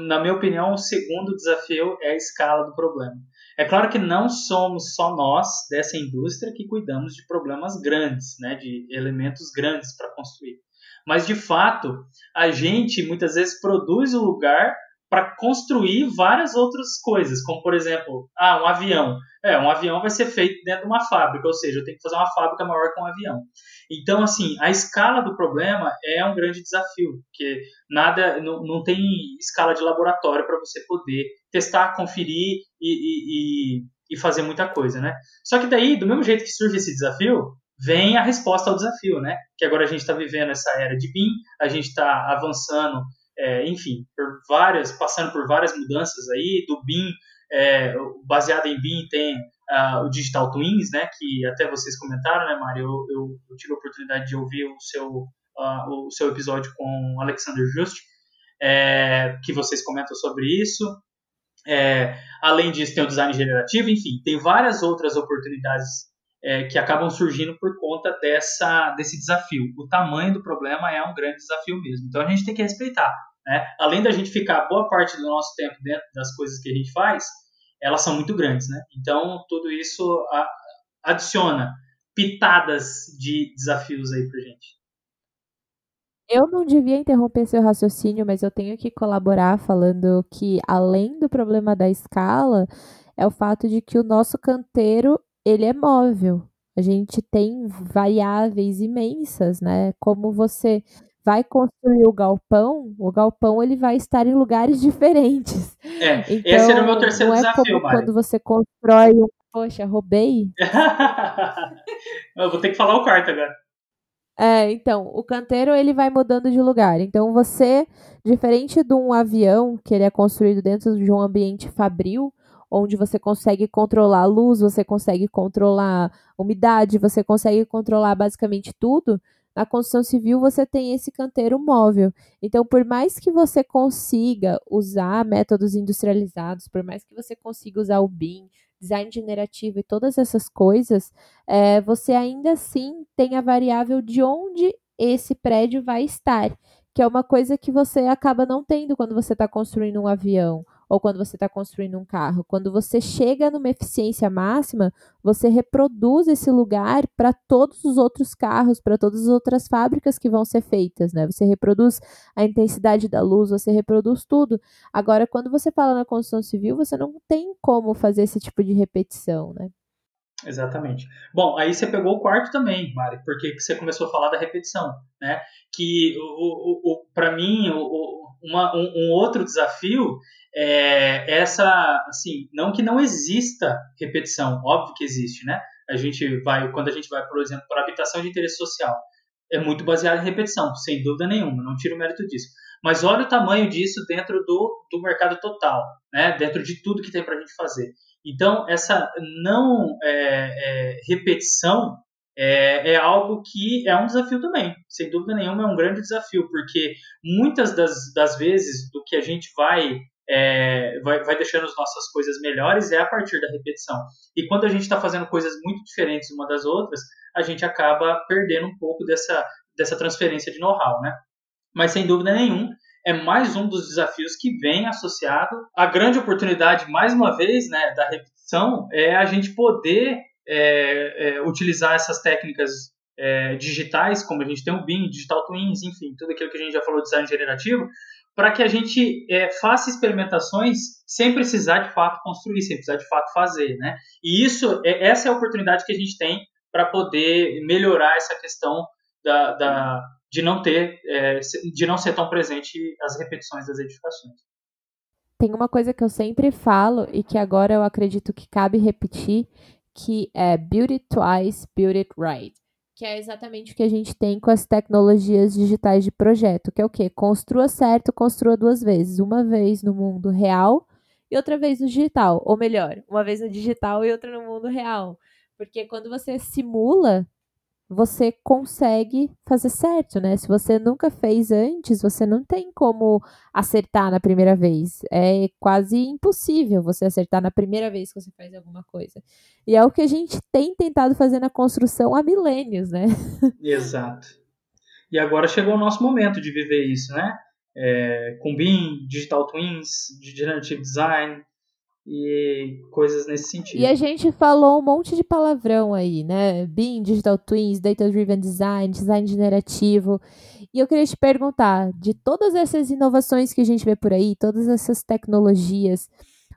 Na minha opinião, o segundo desafio é a escala do problema. É claro que não somos só nós dessa indústria que cuidamos de problemas grandes, né, de elementos grandes para construir. Mas de fato, a gente muitas vezes produz o lugar para construir várias outras coisas, como por exemplo, ah, um avião. É, um avião vai ser feito dentro de uma fábrica, ou seja, eu tenho que fazer uma fábrica maior com um avião. Então, assim, a escala do problema é um grande desafio, porque nada, não, não tem escala de laboratório para você poder testar, conferir e, e, e, fazer muita coisa, né? Só que daí, do mesmo jeito que surge esse desafio, vem a resposta ao desafio, né? Que agora a gente está vivendo essa era de BIM, a gente está avançando é, enfim, por várias, passando por várias mudanças aí, do BIM, é, baseado em BIM tem uh, o Digital Twins, né, que até vocês comentaram, né, Mário, eu, eu, eu, tive a oportunidade de ouvir o seu, uh, o seu episódio com o Alexander Just, é, que vocês comentam sobre isso, é, além disso tem o design generativo, enfim, tem várias outras oportunidades é, que acabam surgindo por conta dessa, desse desafio. O tamanho do problema é um grande desafio mesmo. Então a gente tem que respeitar. Né? Além da gente ficar boa parte do nosso tempo dentro das coisas que a gente faz, elas são muito grandes. Né? Então tudo isso adiciona pitadas de desafios aí para gente. Eu não devia interromper seu raciocínio, mas eu tenho que colaborar falando que, além do problema da escala, é o fato de que o nosso canteiro ele é móvel. A gente tem variáveis imensas, né? Como você vai construir o galpão, o galpão ele vai estar em lugares diferentes. É, então, esse era o meu terceiro não é desafio, como quando você constrói um... Poxa, roubei? Eu vou ter que falar o quarto agora. É, então, o canteiro ele vai mudando de lugar. Então, você, diferente de um avião que ele é construído dentro de um ambiente fabril, onde você consegue controlar a luz, você consegue controlar umidade, você consegue controlar basicamente tudo. Na construção civil você tem esse canteiro móvel. Então, por mais que você consiga usar métodos industrializados, por mais que você consiga usar o BIM, design generativo e todas essas coisas, é, você ainda assim tem a variável de onde esse prédio vai estar, que é uma coisa que você acaba não tendo quando você está construindo um avião ou quando você está construindo um carro. Quando você chega numa eficiência máxima, você reproduz esse lugar para todos os outros carros, para todas as outras fábricas que vão ser feitas, né? Você reproduz a intensidade da luz, você reproduz tudo. Agora, quando você fala na construção civil, você não tem como fazer esse tipo de repetição, né? Exatamente. Bom, aí você pegou o quarto também, Mari, porque você começou a falar da repetição, né? Que o, o, o para mim o, uma, um, um, outro desafio é essa, assim, não que não exista repetição, óbvio que existe, né? A gente vai, quando a gente vai, por exemplo, para habitação de interesse social, é muito baseado em repetição, sem dúvida nenhuma, não tiro o mérito disso. Mas olha o tamanho disso dentro do, do mercado total, né? Dentro de tudo que tem para a gente fazer. Então, essa não é, é, repetição é, é, algo que é um desafio também, sem dúvida nenhuma, é um grande desafio, porque muitas das, das vezes do que a gente vai, é, vai, vai deixando as nossas coisas melhores é a partir da repetição. E quando a gente está fazendo coisas muito diferentes uma das outras, a gente acaba perdendo um pouco dessa, dessa transferência de know-how, né? Mas sem dúvida nenhuma, é mais um dos desafios que vem associado. A grande oportunidade, mais uma vez, né, da repetição é a gente poder é, é, utilizar essas técnicas é, digitais, como a gente tem o BIM, Digital Twins, enfim, tudo aquilo que a gente já falou, design generativo, para que a gente é, faça experimentações sem precisar de fato construir, sem precisar de fato fazer, né? E isso, é, essa é a oportunidade que a gente tem para poder melhorar essa questão da, da de não ter, é, de não ser tão presente as repetições das edificações. Tem uma coisa que eu sempre falo e que agora eu acredito que cabe repetir, que é Build It Twice, Build It Right. Que é exatamente o que a gente tem com as tecnologias digitais de projeto, que é o quê? Construa certo, construa duas vezes. Uma vez no mundo real e outra vez no digital. Ou melhor, uma vez no digital e outra no mundo real. Porque quando você simula você consegue fazer certo, né? Se você nunca fez antes, você não tem como acertar na primeira vez. É quase impossível você acertar na primeira vez que você faz alguma coisa. E é o que a gente tem tentado fazer na construção há milênios, né? Exato. E agora chegou o nosso momento de viver isso, né? É, com BIM, Digital Twins, Generative Design, e coisas nesse sentido. E a gente falou um monte de palavrão aí, né? BIM, Digital Twins, Data Driven Design, Design generativo. E eu queria te perguntar, de todas essas inovações que a gente vê por aí, todas essas tecnologias,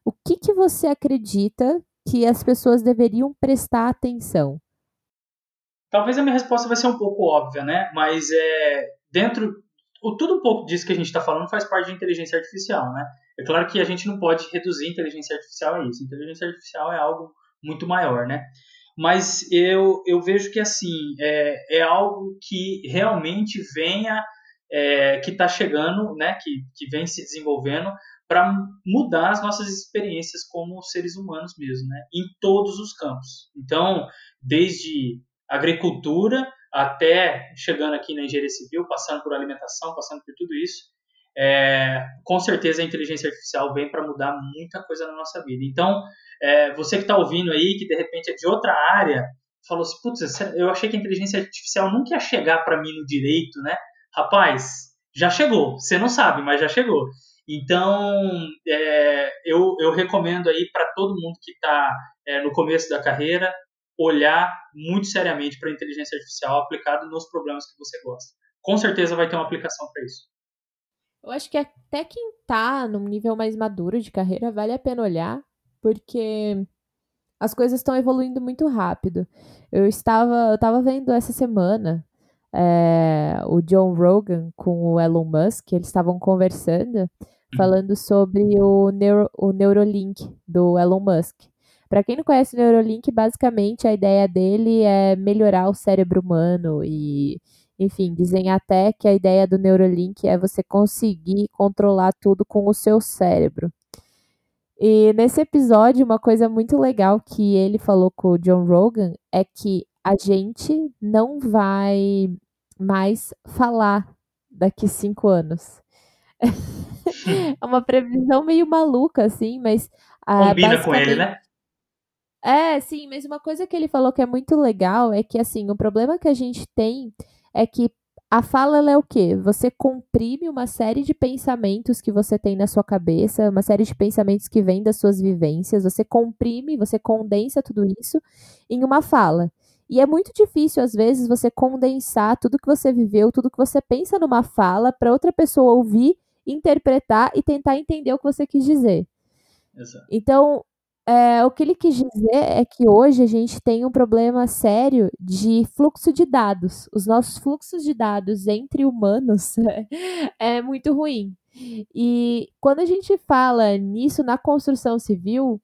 o que, que você acredita que as pessoas deveriam prestar atenção? Talvez a minha resposta vai ser um pouco óbvia, né? Mas é dentro o, tudo um pouco disso que a gente está falando faz parte de inteligência artificial, né? É claro que a gente não pode reduzir inteligência artificial a isso. Inteligência artificial é algo muito maior, né? Mas eu, eu vejo que assim é, é algo que realmente venha, é, que está chegando, né? Que, que vem se desenvolvendo para mudar as nossas experiências como seres humanos mesmo, né? Em todos os campos. Então, desde agricultura até chegando aqui na engenharia civil, passando por alimentação, passando por tudo isso, é, com certeza a inteligência artificial vem para mudar muita coisa na nossa vida. Então, é, você que está ouvindo aí, que de repente é de outra área, falou assim, putz, eu achei que a inteligência artificial nunca ia chegar para mim no direito, né? Rapaz, já chegou. Você não sabe, mas já chegou. Então, é, eu, eu recomendo aí para todo mundo que está é, no começo da carreira, olhar muito seriamente para a inteligência artificial aplicada nos problemas que você gosta. Com certeza vai ter uma aplicação para isso. Eu acho que até quem está num nível mais maduro de carreira vale a pena olhar, porque as coisas estão evoluindo muito rápido. Eu estava, eu estava vendo essa semana é, o John Rogan com o Elon Musk, eles estavam conversando, uhum. falando sobre o, Neuro, o Neurolink do Elon Musk. Para quem não conhece o Neurolink, basicamente a ideia dele é melhorar o cérebro humano e, enfim, dizem até que a ideia do Neurolink é você conseguir controlar tudo com o seu cérebro. E nesse episódio, uma coisa muito legal que ele falou com o John Rogan é que a gente não vai mais falar daqui cinco anos. é uma previsão meio maluca, assim, mas. Ah, Combina com ele, né? É, sim, mas uma coisa que ele falou que é muito legal é que, assim, o problema que a gente tem é que a fala é o quê? Você comprime uma série de pensamentos que você tem na sua cabeça, uma série de pensamentos que vêm das suas vivências, você comprime, você condensa tudo isso em uma fala. E é muito difícil, às vezes, você condensar tudo que você viveu, tudo que você pensa numa fala, para outra pessoa ouvir, interpretar e tentar entender o que você quis dizer. Exato. Então, é, o que ele quis dizer é que hoje a gente tem um problema sério de fluxo de dados. Os nossos fluxos de dados entre humanos é muito ruim. E quando a gente fala nisso na construção civil,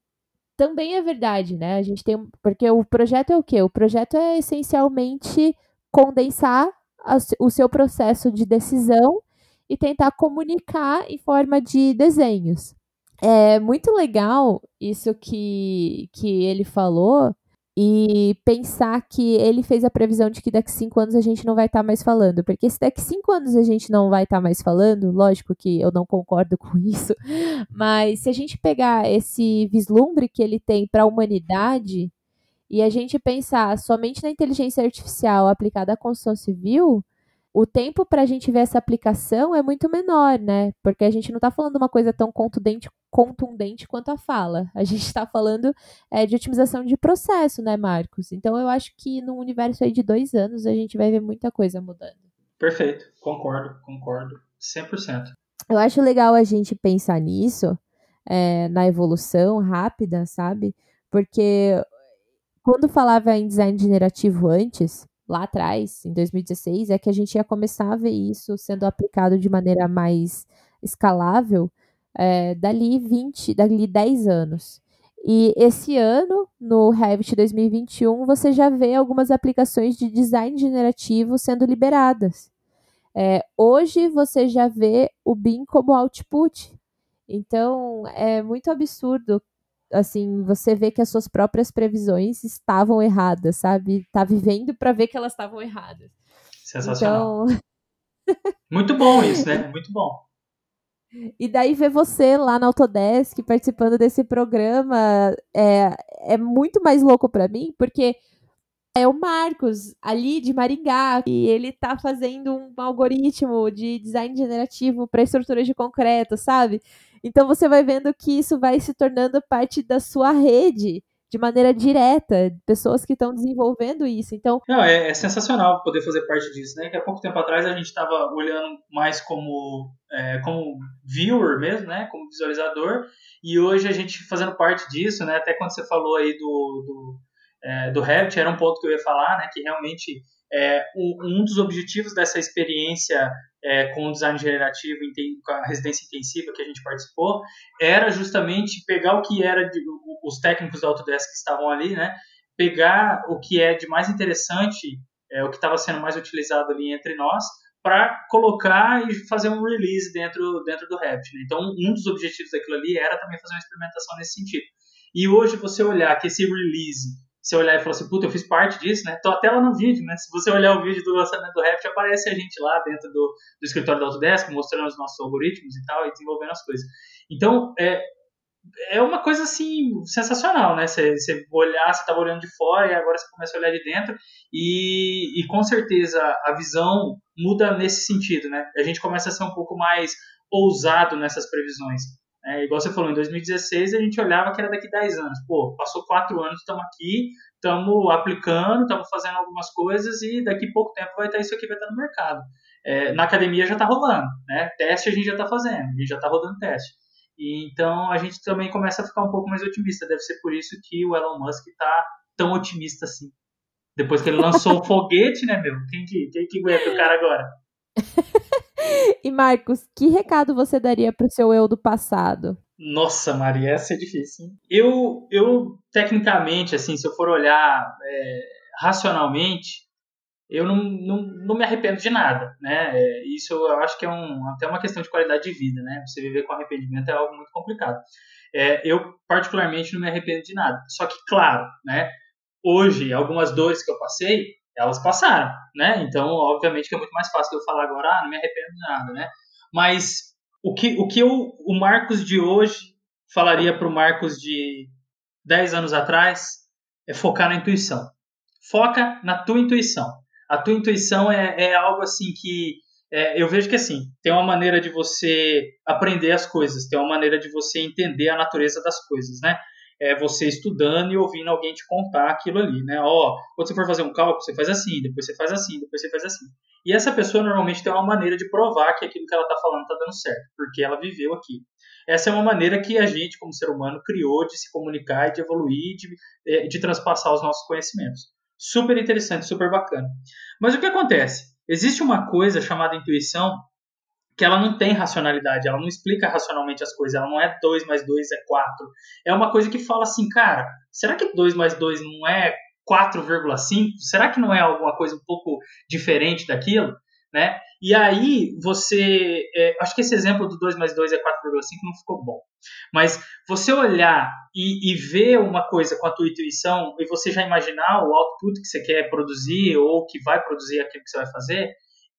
também é verdade, né? A gente tem. Porque o projeto é o quê? O projeto é essencialmente condensar o seu processo de decisão e tentar comunicar em forma de desenhos. É muito legal isso que, que ele falou e pensar que ele fez a previsão de que daqui cinco anos a gente não vai estar tá mais falando. Porque se daqui cinco anos a gente não vai estar tá mais falando, lógico que eu não concordo com isso, mas se a gente pegar esse vislumbre que ele tem para a humanidade e a gente pensar somente na inteligência artificial aplicada à construção civil, o tempo para a gente ver essa aplicação é muito menor, né? Porque a gente não está falando uma coisa tão contundente, contundente quanto a fala. A gente está falando é, de otimização de processo, né, Marcos? Então eu acho que no universo aí de dois anos a gente vai ver muita coisa mudando. Perfeito, concordo, concordo, 100%. Eu acho legal a gente pensar nisso, é, na evolução rápida, sabe? Porque quando falava em design generativo antes, lá atrás, em 2016, é que a gente ia começar a ver isso sendo aplicado de maneira mais escalável é, dali 20, dali 10 anos. E esse ano, no Revit 2021, você já vê algumas aplicações de design generativo sendo liberadas. É, hoje você já vê o BIM como output. Então é muito absurdo assim, você vê que as suas próprias previsões estavam erradas, sabe? Tá vivendo para ver que elas estavam erradas. Sensacional. Então... Muito bom isso, né? Muito bom. E daí ver você lá na Autodesk participando desse programa é, é muito mais louco para mim, porque é o Marcos, ali de Maringá, e ele tá fazendo um algoritmo de design generativo para estruturas de concreto, sabe? Então você vai vendo que isso vai se tornando parte da sua rede de maneira direta, pessoas que estão desenvolvendo isso. Então, não, é, é, sensacional poder fazer parte disso, né? Que há pouco tempo atrás a gente estava olhando mais como é, como viewer mesmo, né? Como visualizador, e hoje a gente fazendo parte disso, né? Até quando você falou aí do, do é, do Revit, era um ponto que eu ia falar, né? Que realmente é, um, um dos objetivos dessa experiência é, com o design generativo, com a residência intensiva que a gente participou, era justamente pegar o que era de, os técnicos da Autodesk que estavam ali, né? Pegar o que é de mais interessante, é, o que estava sendo mais utilizado ali entre nós, para colocar e fazer um release dentro, dentro do Revit. Né? Então, um dos objetivos daquilo ali era também fazer uma experimentação nesse sentido. E hoje você olhar que esse release você olhar e falar assim, puta, eu fiz parte disso, né? Tô até lá no vídeo, né? Se você olhar o vídeo do lançamento do Revit, aparece a gente lá dentro do, do escritório da Autodesk, mostrando os nossos algoritmos e tal, e desenvolvendo as coisas. Então, é, é uma coisa, assim, sensacional, né? Você, você olhar, você tava olhando de fora e agora você começa a olhar de dentro e, e com certeza a visão muda nesse sentido, né? A gente começa a ser um pouco mais ousado nessas previsões. É, igual você falou, em 2016 a gente olhava que era daqui 10 anos. Pô, passou 4 anos, estamos aqui, estamos aplicando, estamos fazendo algumas coisas e daqui pouco tempo vai estar isso aqui, vai estar no mercado. É, na academia já está rolando, né? Teste a gente já está fazendo, a gente já está rodando teste. E, então a gente também começa a ficar um pouco mais otimista. Deve ser por isso que o Elon Musk está tão otimista assim. Depois que ele lançou o foguete, né, meu? Quem que, quem que aguenta o cara agora? E Marcos, que recado você daria para o seu eu do passado? Nossa, Maria, essa é difícil. Hein? Eu, eu, tecnicamente, assim, se eu for olhar é, racionalmente, eu não, não, não me arrependo de nada, né? É, isso eu acho que é um, até uma questão de qualidade de vida, né? Você viver com arrependimento é algo muito complicado. É, eu, particularmente, não me arrependo de nada. Só que, claro, né? Hoje, algumas dores que eu passei, elas passaram, né? Então, obviamente que é muito mais fácil eu falar agora, ah, não me arrependo de nada, né? Mas o que, o que eu, o Marcos de hoje falaria para o Marcos de 10 anos atrás é focar na intuição. Foca na tua intuição. A tua intuição é, é algo assim que é, eu vejo que assim tem uma maneira de você aprender as coisas, tem uma maneira de você entender a natureza das coisas, né? É você estudando e ouvindo alguém te contar aquilo ali, né? Ó, quando você for fazer um cálculo, você faz assim, depois você faz assim, depois você faz assim. E essa pessoa normalmente tem uma maneira de provar que aquilo que ela está falando está dando certo, porque ela viveu aqui. Essa é uma maneira que a gente, como ser humano, criou de se comunicar, de evoluir, de, é, de transpassar os nossos conhecimentos. Super interessante, super bacana. Mas o que acontece? Existe uma coisa chamada intuição que ela não tem racionalidade, ela não explica racionalmente as coisas, ela não é 2 mais 2 é 4. É uma coisa que fala assim, cara, será que 2 mais 2 não é 4,5? Será que não é alguma coisa um pouco diferente daquilo? Né? E aí você. É, acho que esse exemplo do 2 mais 2 é 4,5 não ficou bom. Mas você olhar e, e, ver uma coisa com a tua intuição e você já imaginar o output que você quer produzir ou que vai produzir aquilo que você vai fazer,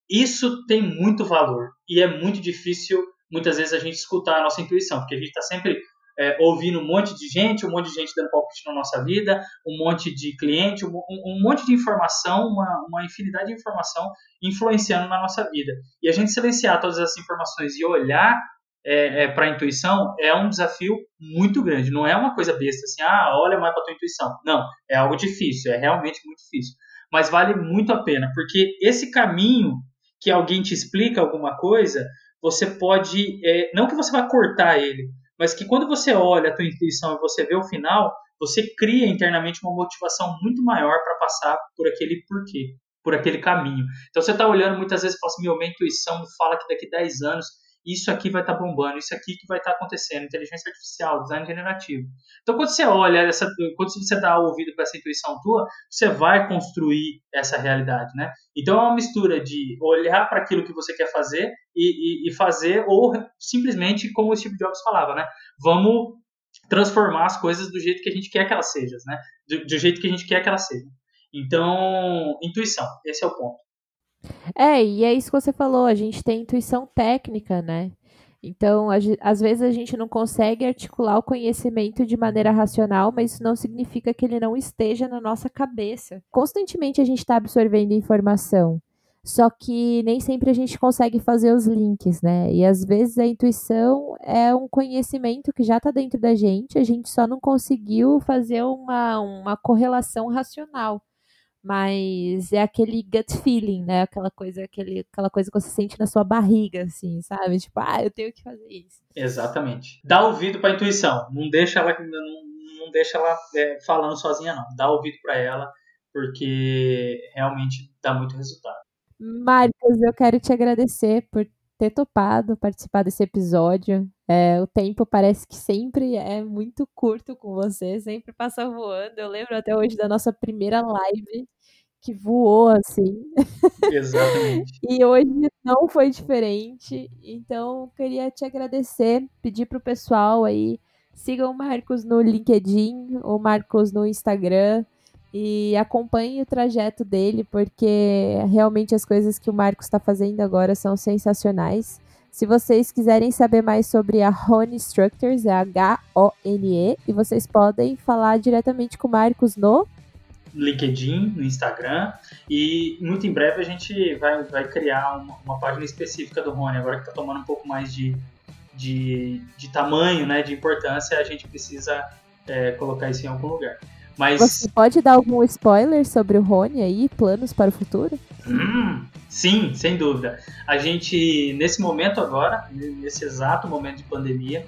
isso tem muito valor e é muito difícil muitas vezes a gente escutar a nossa intuição, porque a gente está sempre é, ouvindo um monte de gente, um monte de gente dando palpite na nossa vida, um monte de cliente, um, um monte de informação, uma, uma infinidade de informação influenciando na nossa vida. E a gente silenciar todas essas informações e olhar é, é, para a intuição é um desafio muito grande. Não é uma coisa besta assim, ah, olha mais para a tua intuição. Não, é algo difícil, é realmente muito difícil. Mas vale muito a pena, porque esse caminho que alguém te explica alguma coisa, você pode, é, não que você vá cortar ele, mas que quando você olha a tua intuição e você vê o final, você cria internamente uma motivação muito maior para passar por aquele porquê, por aquele caminho. Então você está olhando muitas vezes e fala assim, meu, minha intuição me fala que daqui 10 anos isso aqui vai estar tá bombando, isso aqui que vai estar tá acontecendo, inteligência artificial, design generativo. Então, quando você olha, essa, quando você dá ouvido para essa intuição tua, você vai construir essa realidade, né? Então, é uma mistura de olhar para aquilo que você quer fazer e, e, e fazer, ou simplesmente, como o Steve Jobs falava, né? Vamos transformar as coisas do jeito que a gente quer que elas sejam, né? Do, do jeito que a gente quer que elas sejam. Então, intuição, esse é o ponto. É, e é isso que você falou, a gente tem intuição técnica, né? Então, a, às vezes a gente não consegue articular o conhecimento de maneira racional, mas isso não significa que ele não esteja na nossa cabeça. Constantemente a gente está absorvendo informação. Só que nem sempre a gente consegue fazer os links, né? E às vezes a intuição é um conhecimento que já está dentro da gente, a gente só não conseguiu fazer uma, uma correlação racional. Mas é aquele gut feeling, né? Aquela coisa, aquele, aquela coisa que você sente na sua barriga, assim, sabe? Tipo, ah, eu tenho que fazer isso. Exatamente. Dá ouvido para a intuição. Não deixa ela, não, não deixa ela é, falando sozinha, não. Dá ouvido para ela, porque realmente dá muito resultado. Marcos, eu quero te agradecer por ter topado participar desse episódio. É, o tempo parece que sempre é muito curto com você, sempre passa voando. Eu lembro até hoje da nossa primeira live que voou assim. Exatamente. e hoje não foi diferente. Então, queria te agradecer, pedir para o pessoal aí sigam o Marcos no LinkedIn, o Marcos no Instagram e acompanhe o trajeto dele, porque realmente as coisas que o Marcos está fazendo agora são sensacionais. Se vocês quiserem saber mais sobre a Hone Structures, é H-O-N-E, e vocês podem falar diretamente com o Marcos no LinkedIn, no Instagram, e muito em breve a gente vai, vai criar uma, uma página específica do Rony, agora que está tomando um pouco mais de, de, de tamanho, né, de importância, a gente precisa é, colocar isso em algum lugar. Mas... Você pode dar algum spoiler sobre o Rony aí, planos para o futuro? Hum, sim, sem dúvida. A gente, nesse momento agora, nesse exato momento de pandemia,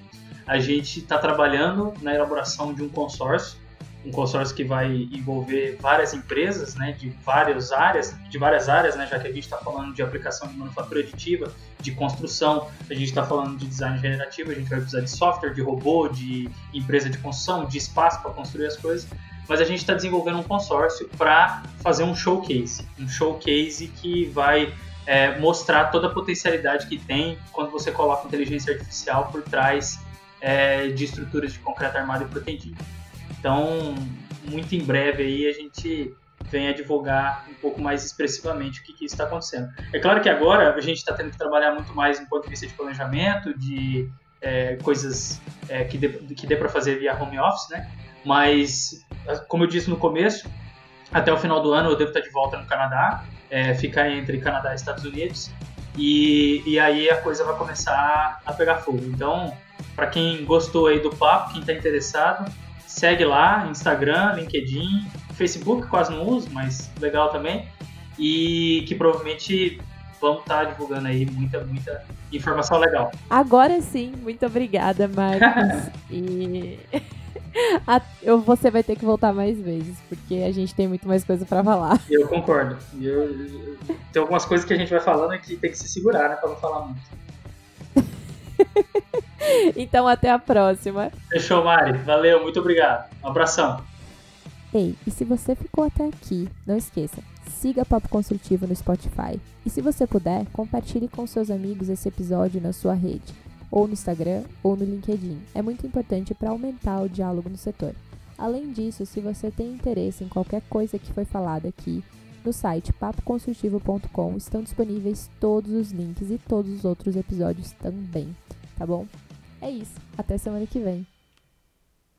a gente está trabalhando na elaboração de um consórcio um consórcio que vai envolver várias empresas, né, de várias áreas, de várias áreas, né, já que a gente está falando de aplicação de manufatura aditiva, de construção, a gente está falando de design generativo, a gente vai precisar de software, de robô, de empresa de construção, de espaço para construir as coisas, mas a gente está desenvolvendo um consórcio para fazer um showcase, um showcase que vai é, mostrar toda a potencialidade que tem quando você coloca inteligência artificial por trás é, de estruturas de concreto armado e protegido. Então, muito em breve aí a gente vem a divulgar um pouco mais expressivamente o que, que está acontecendo. É claro que agora a gente está tendo que trabalhar muito mais no ponto de vista de planejamento, de é, coisas é, que dê, que dê para fazer via home office, né? Mas, como eu disse no começo, até o final do ano eu devo estar de volta no Canadá, é, ficar entre Canadá e Estados Unidos, e, e aí a coisa vai começar a pegar fogo. Então, para quem gostou aí do papo, quem está interessado, Segue lá, Instagram, LinkedIn, Facebook quase não uso, mas legal também. E que provavelmente vamos estar tá divulgando aí muita, muita informação legal. Agora sim, muito obrigada, Marcos. e a, eu, você vai ter que voltar mais vezes, porque a gente tem muito mais coisa para falar. Eu concordo. Eu, eu, tem algumas coisas que a gente vai falando que tem que se segurar, né, para não falar muito. então até a próxima. Fechou, Mari. Valeu, muito obrigado. Um abração. Ei, e se você ficou até aqui, não esqueça, siga Papo Construtivo no Spotify. E se você puder, compartilhe com seus amigos esse episódio na sua rede, ou no Instagram, ou no LinkedIn. É muito importante para aumentar o diálogo no setor. Além disso, se você tem interesse em qualquer coisa que foi falada aqui, no site papoconstrutivo.com estão disponíveis todos os links e todos os outros episódios também, tá bom? É isso. Até semana que vem.